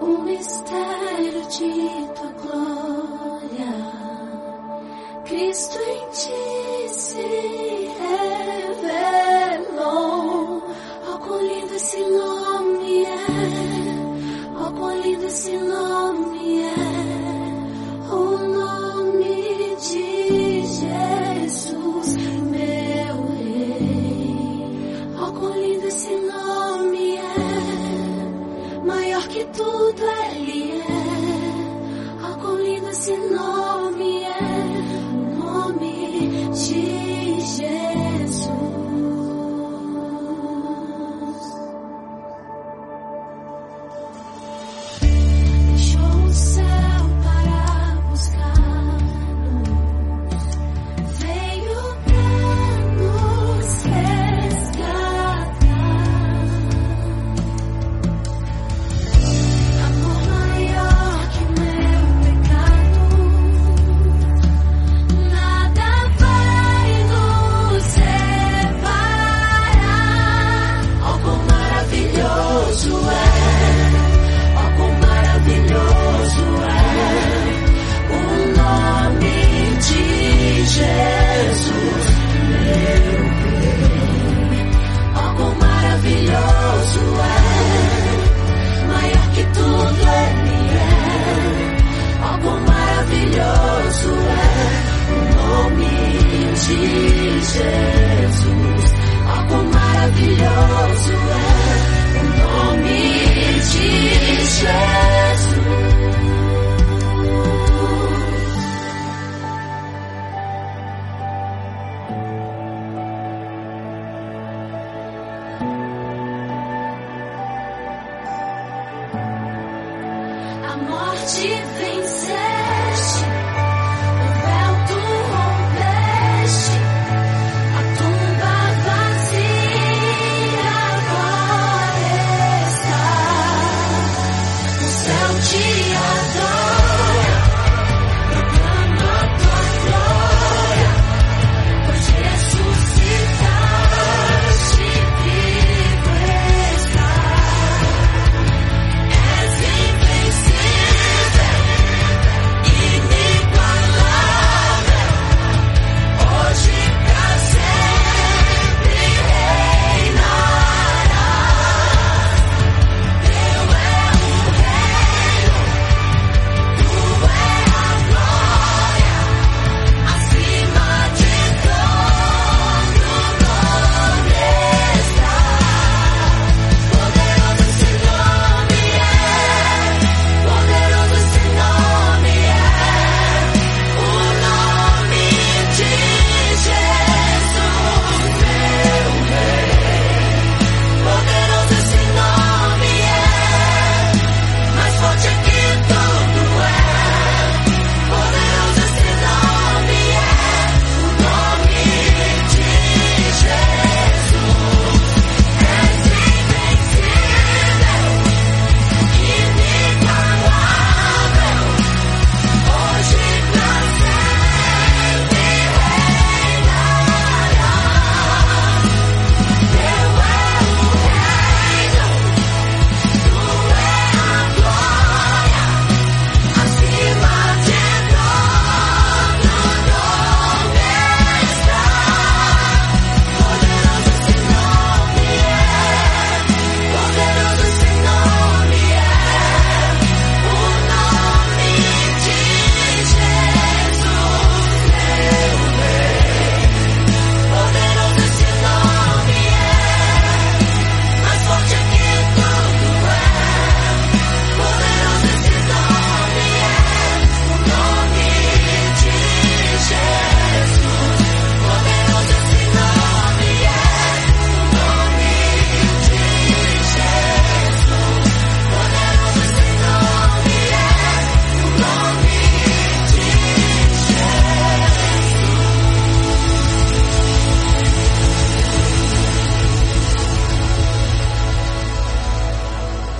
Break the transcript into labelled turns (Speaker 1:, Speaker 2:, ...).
Speaker 1: o mistério de tua glória, Cristo em ti. te vencer.